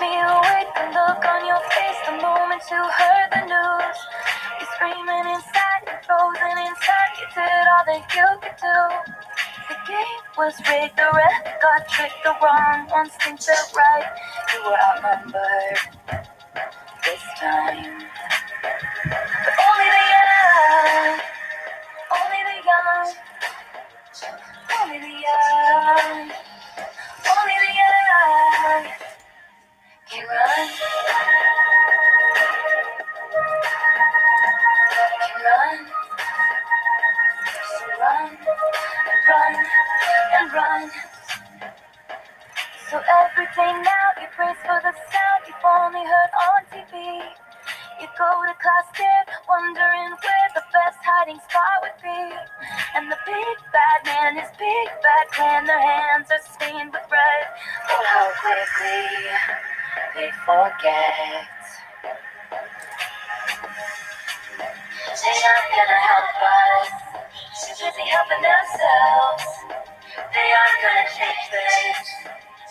me awake, the look on your face the moment you heard the news. You're screaming inside, you're frozen inside, you did all that you could do. The game was rigged, the ref got tricked, the wrong ones think they're right. You were outnumbered this time. Help us. Helping themselves. They aren't change this.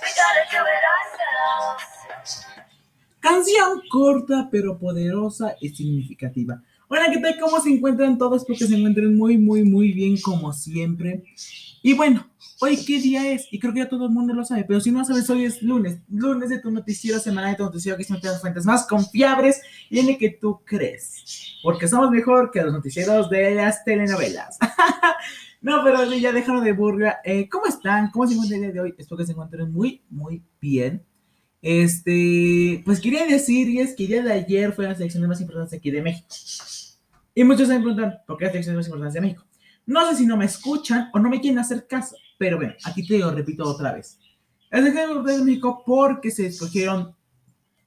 We do it ourselves. Canción corta pero poderosa y significativa. Hola, ¿qué tal? ¿Cómo se encuentran todos? Espero que se encuentren muy, muy, muy bien como siempre. Y bueno, hoy qué día es, y creo que ya todo el mundo lo sabe, pero si no sabes, hoy es lunes, lunes de tu noticiero semanal, de tu noticiero que siempre te las fuentes más confiables y en el que tú crees, porque somos mejor que los noticieros de las telenovelas. no, pero ya déjalo de burla. Eh, ¿Cómo están? ¿Cómo se encuentran el día de hoy? Espero que se encuentren muy, muy bien. Este, pues quería decir, y es que el día de ayer fue la selección más importante aquí de México. Y muchos se preguntan, ¿por qué la selección más importante de México? No sé si no me escuchan o no me quieren hacer caso, pero bueno, aquí te lo repito otra vez. Selección más importante de México porque se escogieron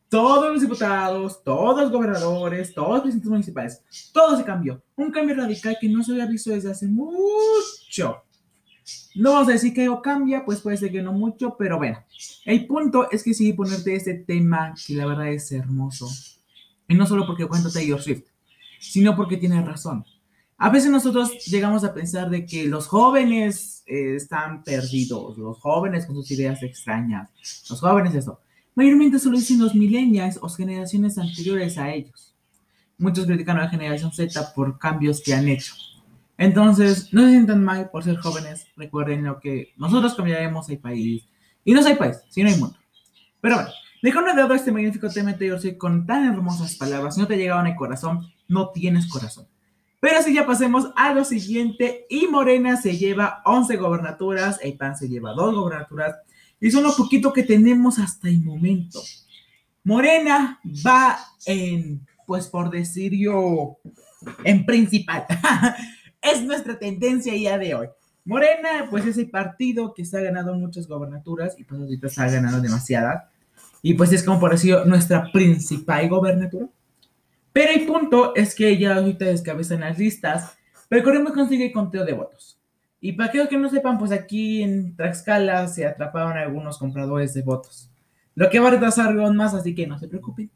todos los diputados, todos los gobernadores, todos los presidentes municipales. Todo se cambió. Un cambio radical que no se había visto desde hace mucho. No vamos a decir que algo cambia, pues puede ser que no mucho, pero bueno. El punto es que sí ponerte este tema que la verdad es hermoso. Y no solo porque cuenta Taylor Swift, sino porque tiene razón. A veces nosotros llegamos a pensar de que los jóvenes eh, están perdidos, los jóvenes con sus ideas extrañas, los jóvenes eso. Mayormente solo dicen los millennials o generaciones anteriores a ellos. Muchos critican a la generación Z por cambios que han hecho. Entonces, no se sientan mal por ser jóvenes. Recuerden lo que nosotros cambiaremos el país. Y no el país, sino el mundo. Pero bueno, dejando de lado este magnífico tema anterior, con tan hermosas palabras, si no te llegaban al corazón, no tienes corazón. Pero así ya pasemos a lo siguiente. Y Morena se lleva 11 gobernaturas, el PAN se lleva 2 gobernaturas. Y son lo poquito que tenemos hasta el momento. Morena va en, pues por decir yo, en principal. es nuestra tendencia ya de hoy. Morena, pues es el partido que se ha ganado muchas gobernaturas y pues ahorita se ha ganado demasiadas. Y pues es como por decir nuestra principal gobernatura. Pero el punto es que ya ahorita descabezan las listas, pero corremos consigue el conteo de votos. Y para aquellos que no sepan, pues aquí en Tlaxcala se atraparon algunos compradores de votos. Lo que va a retrasar más, así que no se preocupen.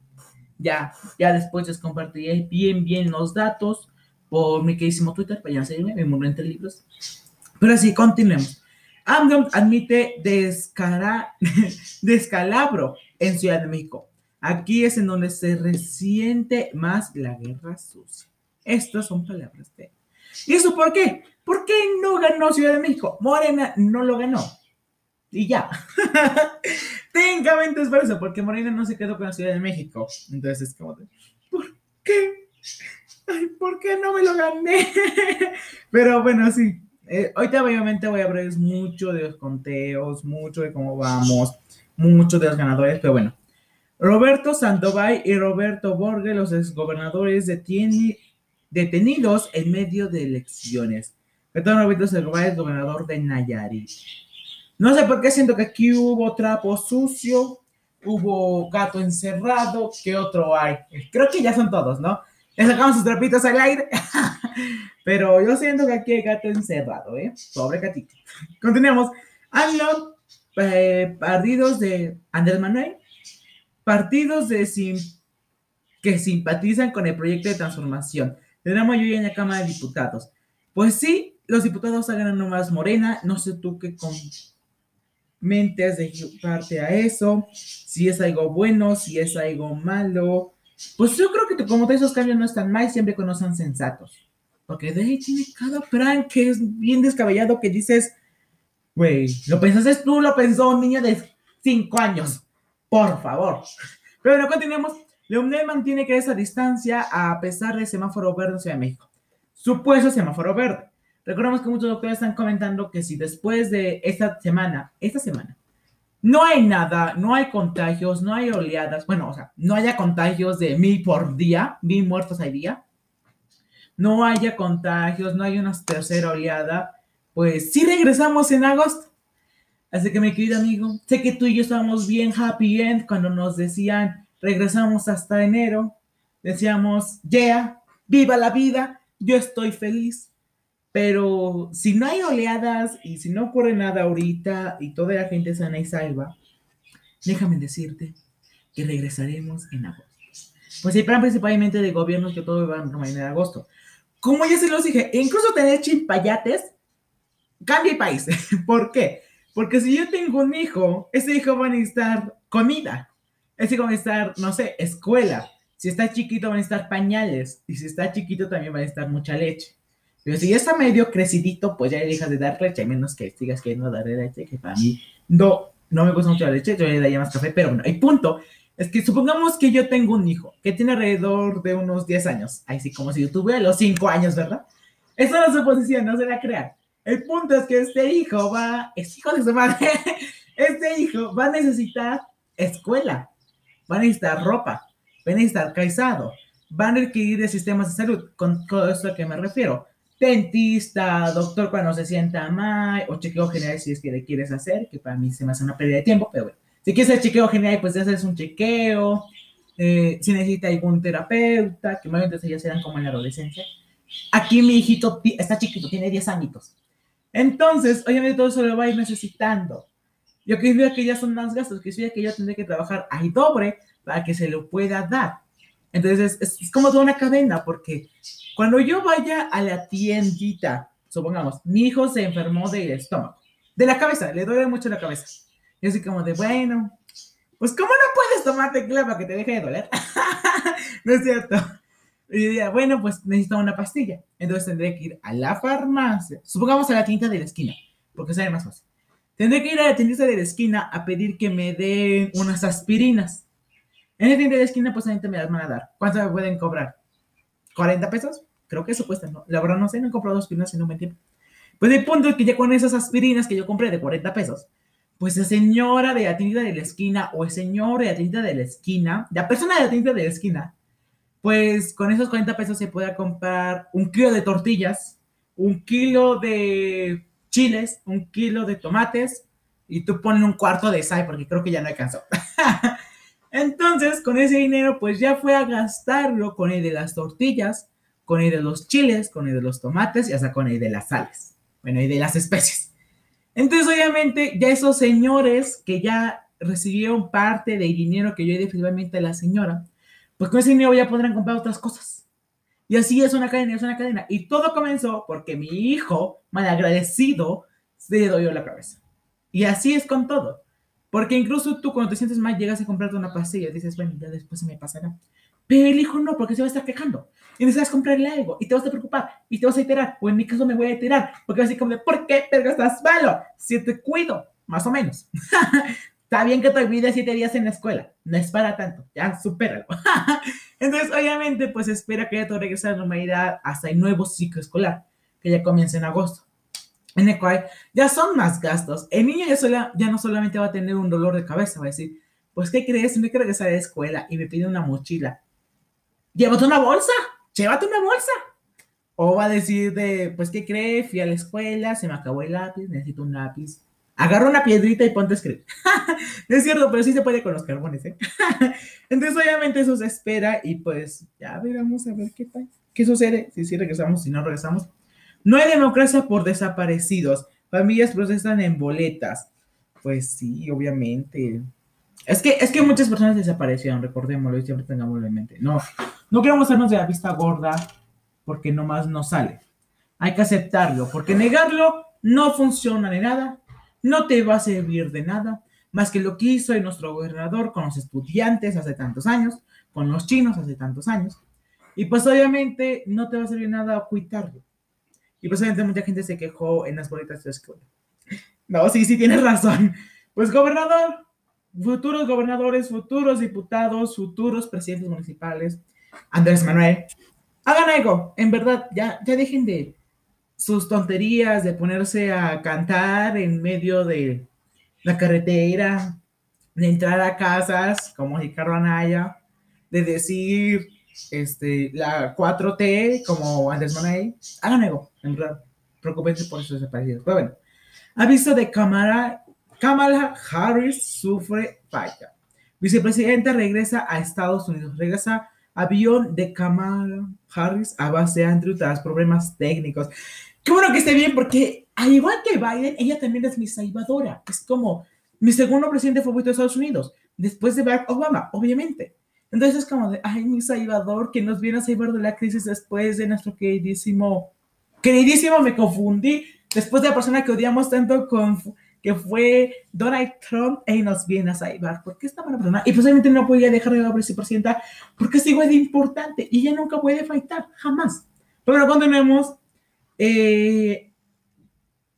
Ya, ya después les compartiré bien, bien los datos por mi queridísimo Twitter, para ya seguirme, me muero entre libros. Pero así, continuemos. AMLO admite descara, descalabro en Ciudad de México. Aquí es en donde se resiente más la guerra sucia. Estas son palabras de. ¿Y eso por qué? ¿Por qué no ganó Ciudad de México? Morena no lo ganó. Y ya. Técnicamente es por eso, porque Morena no se quedó con la Ciudad de México. Entonces es como de, ¿por qué? Ay, ¿por qué no me lo gané? Pero bueno, sí. Eh, ahorita obviamente voy a hablarles mucho de los conteos, mucho de cómo vamos, mucho de los ganadores, pero bueno. Roberto Sandoval y Roberto Borges, los exgobernadores detenidos en medio de elecciones. Perdón, Roberto Sandoval es gobernador de Nayarit. No sé por qué siento que aquí hubo trapo sucio, hubo gato encerrado, ¿qué otro hay? Creo que ya son todos, ¿no? Le sacamos sus trapitos al aire. Pero yo siento que aquí hay gato encerrado, ¿eh? Pobre gatito. Continuemos. AMLO, eh, de Andrés Manuel, partidos de sim que simpatizan con el proyecto de transformación. Tenemos mayoría en la Cámara de Diputados. Pues sí, los diputados están ganando más Morena. No sé tú qué con... mente has de parte a eso, si es algo bueno, si es algo malo. Pues yo creo que como esos cambios no están mal siempre que no sean sensatos. Porque de ahí tiene cada plan que es bien descabellado que dices, güey, lo pensaste tú, lo pensó un niño de 5 años. Por favor. Pero bueno, continuemos. Leonel mantiene que esa distancia a pesar del semáforo verde en Ciudad de México. Supuesto semáforo verde. Recordemos que muchos doctores están comentando que si después de esta semana, esta semana, no hay nada, no hay contagios, no hay oleadas, bueno, o sea, no haya contagios de mil por día, mil muertos al día, no haya contagios, no hay una tercera oleada, pues sí regresamos en agosto. Así que mi querido amigo, sé que tú y yo estábamos bien happy end cuando nos decían regresamos hasta enero, decíamos, yeah, viva la vida, yo estoy feliz. Pero si no hay oleadas y si no ocurre nada ahorita y toda la gente sana y salva, déjame decirte que regresaremos en agosto. Pues el plan principalmente de gobierno es que todo va a en agosto. Como ya se los dije, incluso tener chimpayates cambia el país. ¿Por qué? Porque si yo tengo un hijo, ese hijo va a necesitar comida. Ese hijo va a necesitar, no sé, escuela. Si está chiquito, van a necesitar pañales. Y si está chiquito, también va a necesitar mucha leche. Pero si ya está medio crecidito, pues ya le dejas de dar leche, a menos que sigas queriendo darle leche, que para mí no, no me gusta mucho la leche, yo le daría más café, pero bueno, el punto es que supongamos que yo tengo un hijo que tiene alrededor de unos 10 años, ahí sí, como si yo tuviera los 5 años, ¿verdad? No es suposición, no se la crean. El punto es que este hijo va, es hijo de su madre, este hijo va a necesitar escuela, va a necesitar ropa, va a necesitar calzado, va a requerir de sistemas de salud. Con todo esto a qué me refiero dentista, doctor cuando se sienta mal, o chequeo general si es que le quieres hacer, que para mí se me hace una pérdida de tiempo, pero bueno, si quieres hacer chequeo general, pues ya haces un chequeo, eh, si necesita algún terapeuta, que más ya serán como en la adolescencia. Aquí mi hijito está chiquito, tiene 10 añitos. Entonces, obviamente todo eso lo va a ir necesitando. Yo que que ya son más gastos, que soy que yo tendré que trabajar ahí doble para que se lo pueda dar. Entonces, es, como toda una cadena, porque cuando yo vaya a la tiendita, supongamos, mi hijo se enfermó del estómago, de la cabeza, le duele mucho la cabeza. Y así como de, bueno, pues ¿cómo no puedes tomarte clava que te deje de doler? no es cierto. Y diría, bueno, pues necesito una pastilla. Entonces tendré que ir a la farmacia, supongamos a la tienda de la esquina, porque sale más fácil. Tendré que ir a la tienda de la esquina a pedir que me den unas aspirinas. En la tienda de la esquina, pues gente me las van a dar. ¿Cuánto me pueden cobrar? ¿40 pesos? Creo que eso cuesta, ¿no? La verdad no sé, no he comprado aspirinas en un buen tiempo. Pues el punto es que ya con esas aspirinas que yo compré de 40 pesos, pues la señora de la tienda de la esquina o el señor de la tienda de la esquina, la persona de la tienda de la esquina, pues con esos 40 pesos se puede comprar un kilo de tortillas, un kilo de chiles, un kilo de tomates y tú pones un cuarto de sal porque creo que ya no alcanzó. Entonces, con ese dinero, pues ya fue a gastarlo con el de las tortillas, con el de los chiles, con el de los tomates y hasta con el de las sales. Bueno, y de las especies. Entonces, obviamente, ya esos señores que ya recibieron parte del dinero que yo di definitivamente a la señora, pues con ese dinero ya podrán comprar otras cosas. Y así es una cadena, es una cadena. Y todo comenzó porque mi hijo, malagradecido, se doyó la cabeza. Y así es con todo. Porque incluso tú cuando te sientes mal llegas a comprarte una pastilla y dices, bueno, ya después se me pasará. Pero el hijo no, porque se va a estar quejando. Y necesitas comprarle algo y te vas a preocupar y te vas a iterar. O en mi caso me voy a iterar porque vas a decir como de, ¿por qué pero estás malo? Si te cuido, más o menos. Está bien que te olvides siete días en la escuela. No es para tanto. Ya, supéralo. Entonces, obviamente, pues espera que ya todo regrese a la normalidad hasta el nuevo ciclo escolar, que ya comienza en agosto en el cual ya son más gastos. El niño ya, ya no solamente va a tener un dolor de cabeza, va a decir, pues, ¿qué crees? Me quiero regresar a la escuela y me pide una mochila. Llévate una bolsa, llévate una bolsa. O va a decir de, pues, ¿qué crees? Fui a la escuela, se me acabó el lápiz, necesito un lápiz. Agarra una piedrita y ponte a escribir. no es cierto, pero sí se puede con los carbones, ¿eh? Entonces, obviamente, eso se espera y pues ya veremos a ver qué tal. ¿Qué sucede? Si sí regresamos, si no regresamos. No hay democracia por desaparecidos. Familias protestan en boletas. Pues sí, obviamente. Es que, es que muchas personas desaparecieron, recordémoslo y siempre tengámoslo en mente. No, no queremos hacernos de la vista gorda porque nomás no sale. Hay que aceptarlo, porque negarlo no funciona ni nada. No te va a servir de nada más que lo que hizo nuestro gobernador con los estudiantes hace tantos años, con los chinos hace tantos años. Y pues obviamente no te va a servir nada ocultarlo. Y pues obviamente mucha gente se quejó en las bolitas de escuela. No, sí, sí, tienes razón. Pues gobernador, futuros gobernadores, futuros diputados, futuros presidentes municipales, Andrés Manuel, hagan algo, en verdad, ya, ya dejen de sus tonterías, de ponerse a cantar en medio de la carretera, de entrar a casas como Ricardo Anaya, de decir este, la 4T como Andrés Manuel, hagan en verdad, preocupense por esos desaparecidos. Pero bueno, aviso de Kamala, Kamala Harris sufre falla. Vicepresidenta regresa a Estados Unidos, regresa avión de Kamala Harris a base de Andrew tras problemas técnicos. Qué bueno que esté bien porque al igual que Biden, ella también es mi salvadora. Es como mi segundo presidente favorito de Estados Unidos, después de Barack Obama, obviamente. Entonces es como de, ay, mi salvador, que nos viene a salvar de la crisis después de nuestro queridísimo, queridísimo, me confundí, después de la persona que odiamos tanto con, que fue Donald Trump, y nos viene a salvar. ¿Por qué esta buena persona? Y posiblemente no podía dejar de la vicepresidenta porque es igual de importante y ella nunca puede faltar, jamás. Pero continuemos. Eh,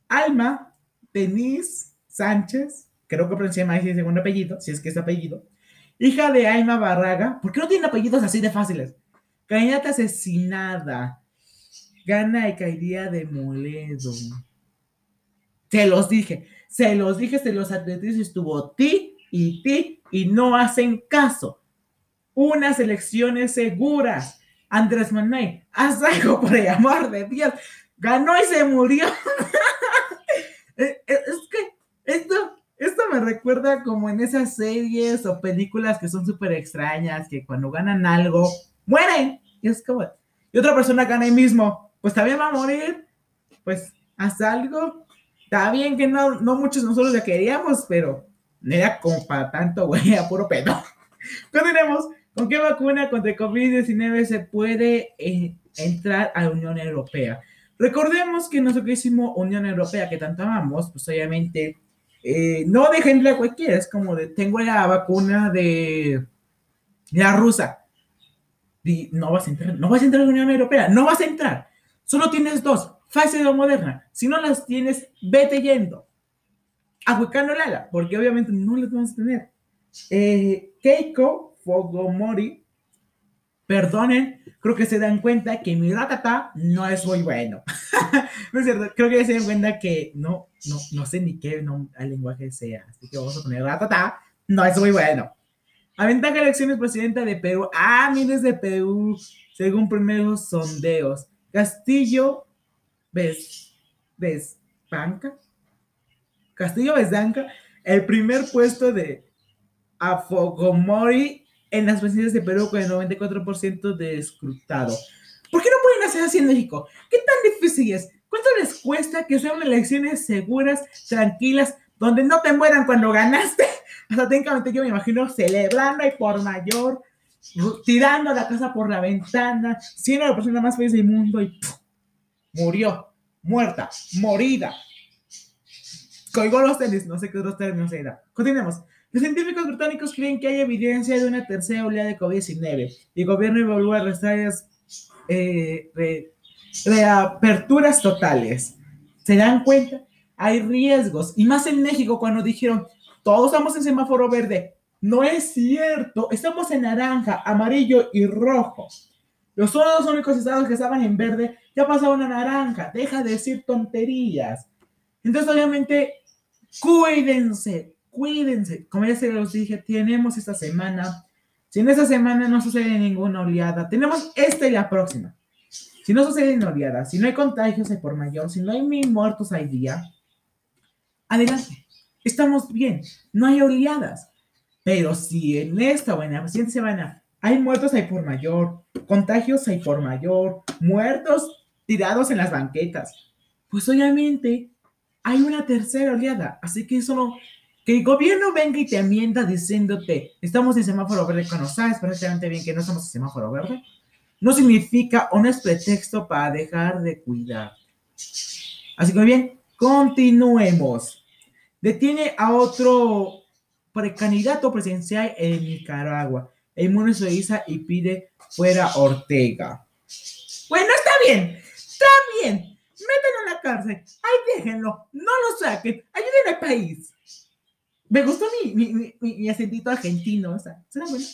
Alma Denise Sánchez, creo que pronuncié mal el segundo apellido, si es que es apellido, hija de Alma Barraga, ¿por qué no tiene apellidos así de fáciles? Candidata asesinada, gana y caería de Moledo. Se los dije, se los dije, se los advertí, estuvo ti y ti y no hacen caso. Unas elecciones seguras. Andrés Manuel, haz algo por el amor de Dios ganó y se murió. Eh, eh, es que esto, esto me recuerda como en esas series o películas que son súper extrañas, que cuando ganan algo, mueren. Y es como, otra persona gana ahí mismo, pues también va a morir, pues haz algo. Está bien que no, no muchos nosotros ya queríamos, pero no era como para tanto, güey, a puro pedo. Continuemos. ¿Con qué vacuna contra el COVID-19 se puede eh, entrar a la Unión Europea? Recordemos que nuestro queridísimo Unión Europea, que tanto amamos, pues obviamente eh, no dejen a cualquiera, es como de, tengo la vacuna de la rusa. Y no vas a entrar, no vas a entrar a la Unión Europea, no vas a entrar. Solo tienes dos, Pfizer o Moderna. Si no las tienes, vete yendo. A Lala, porque obviamente no las vamos a tener. Eh, Keiko Fogomori, perdonen, creo que se dan cuenta que mi ratata no es muy bueno. no es cierto, creo que se dan cuenta que no, no, no sé ni qué no, el lenguaje sea. Así que vamos a poner ratata, no es muy bueno. Aventaja elecciones presidenta de Perú. Ah, miles de Perú, según primeros sondeos. Castillo, ¿ves? ¿Ves? ¿Banca? Castillo Besanca, el primer puesto de Afogomori en las presidencias de Perú con el 94% de escrutado. ¿Por qué no pueden hacer así en México? ¿Qué tan difícil es? ¿Cuánto les cuesta que sean elecciones seguras, tranquilas, donde no te mueran cuando ganaste? Hasta técnicamente yo me imagino celebrando y por mayor, tirando la casa por la ventana, siendo la persona más feliz del mundo y murió, muerta, morida. Colgó los tenis, no sé qué otros términos era. Continuemos. Los científicos británicos creen que hay evidencia de una tercera oleada de COVID-19 y el gobierno evalúa las eh, reaperturas totales. ¿Se dan cuenta? Hay riesgos. Y más en México cuando dijeron, todos estamos en semáforo verde. No es cierto. Estamos en naranja, amarillo y rojo. Los son los únicos estados que estaban en verde ya pasaron a naranja. Deja de decir tonterías. Entonces, obviamente, cuídense, cuídense. Como ya se los dije, tenemos esta semana. Si en esta semana no sucede ninguna oleada, tenemos esta y la próxima. Si no sucede ninguna oleada, si no hay contagios hay por mayor, si no hay mil muertos al día, adelante. Estamos bien, no hay oleadas. Pero si en esta o en la siguiente semana hay muertos hay por mayor, contagios hay por mayor, muertos tirados en las banquetas, pues obviamente hay una tercera oleada. Así que eso no, que el gobierno venga y te amienda diciéndote, estamos en semáforo verde cuando sabes perfectamente bien que no estamos en semáforo verde, no significa o no es pretexto para dejar de cuidar. Así que bien, continuemos. detiene a otro precandidato presidencial en Nicaragua. El mundo se y pide fuera Ortega. Bueno, está bien, está bien. Métanlo en la cárcel. Ay, déjenlo. No lo saquen. Ayuden al país. Me gustó mi, mi, mi, mi acentito argentino. O sea, ¿será bueno?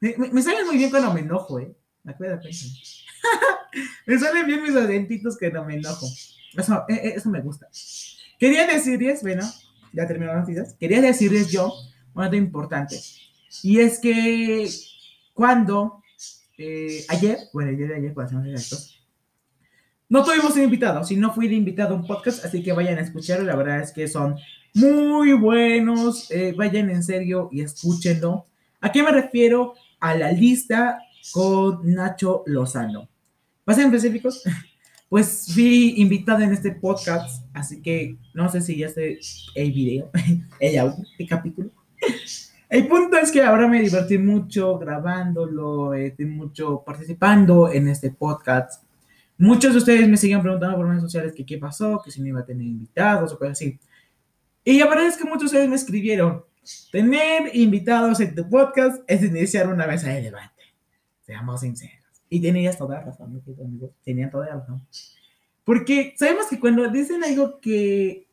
Me, me, me sale muy bien cuando me enojo, ¿eh? Acuerdo, me salen bien mis acentitos que no me enojo. Eso, eh, eh, eso me gusta. Quería decirles, bueno, ya terminó las noticias. Quería decirles yo un dato importante. Y es que cuando eh, ayer, bueno, el día de ayer, para ser más exactos, no tuvimos un invitado, si no fui de invitado a un podcast, así que vayan a escucharlo. La verdad es que son muy buenos. Eh, vayan en serio y escúchenlo. ¿A qué me refiero? A la lista con Nacho Lozano. ¿Vas a ser específicos? Pues fui invitado en este podcast, así que no sé si ya sé el video, el audio, el capítulo. El punto es que ahora me divertí mucho grabándolo, estoy mucho participando en este podcast. Muchos de ustedes me siguen preguntando por redes sociales que qué pasó, que si no iba a tener invitados o cosas así. Y la verdad es que muchos de ustedes me escribieron, tener invitados en tu podcast es iniciar una mesa de debate. Seamos sinceros. Y tenías toda razón, mi querido amigo. Tenían toda razón. Porque sabemos que cuando dicen algo que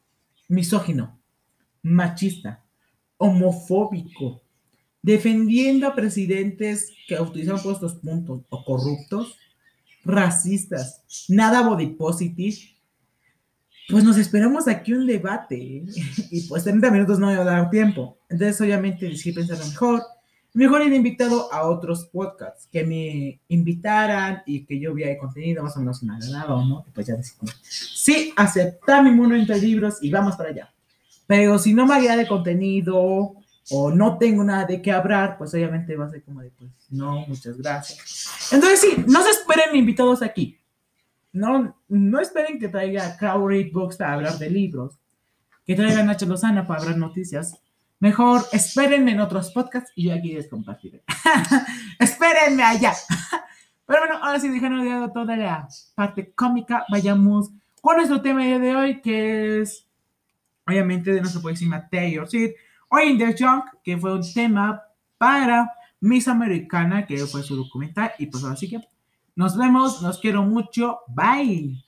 misógino, machista, homofóbico, defendiendo a presidentes que utilizan por estos puntos o corruptos, racistas, nada body positive, pues nos esperamos aquí un debate y pues 30 minutos no me va a dar tiempo. Entonces obviamente decidí pensarlo mejor mejor ir invitado a otros podcasts que me invitaran y que yo viera el contenido más o menos me agradaba, ¿no? Y pues ya decía, sí, aceptar mi mundo entre libros y vamos para allá. Pero si no me agrada el contenido o no tengo nada de qué hablar, pues obviamente va a ser como de, pues no, muchas gracias. Entonces sí, no se esperen invitados aquí. No, no esperen que traiga Crowley Books para hablar de libros, que traiga Nacho Lozana para hablar noticias. Mejor espérenme en otros podcasts y yo aquí les compartiré. espérenme allá. Pero bueno, ahora sí, dejando de toda la parte cómica, vayamos con nuestro tema de hoy, que es obviamente de nuestro poesía Taylor Swift, Hoy in the Junk, que fue un tema para Miss Americana, que fue su documental. Y pues así que nos vemos, los quiero mucho, bye.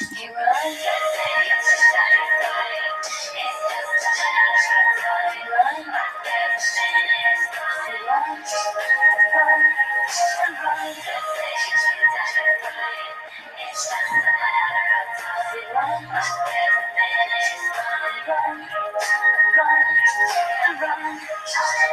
Run, we run, run.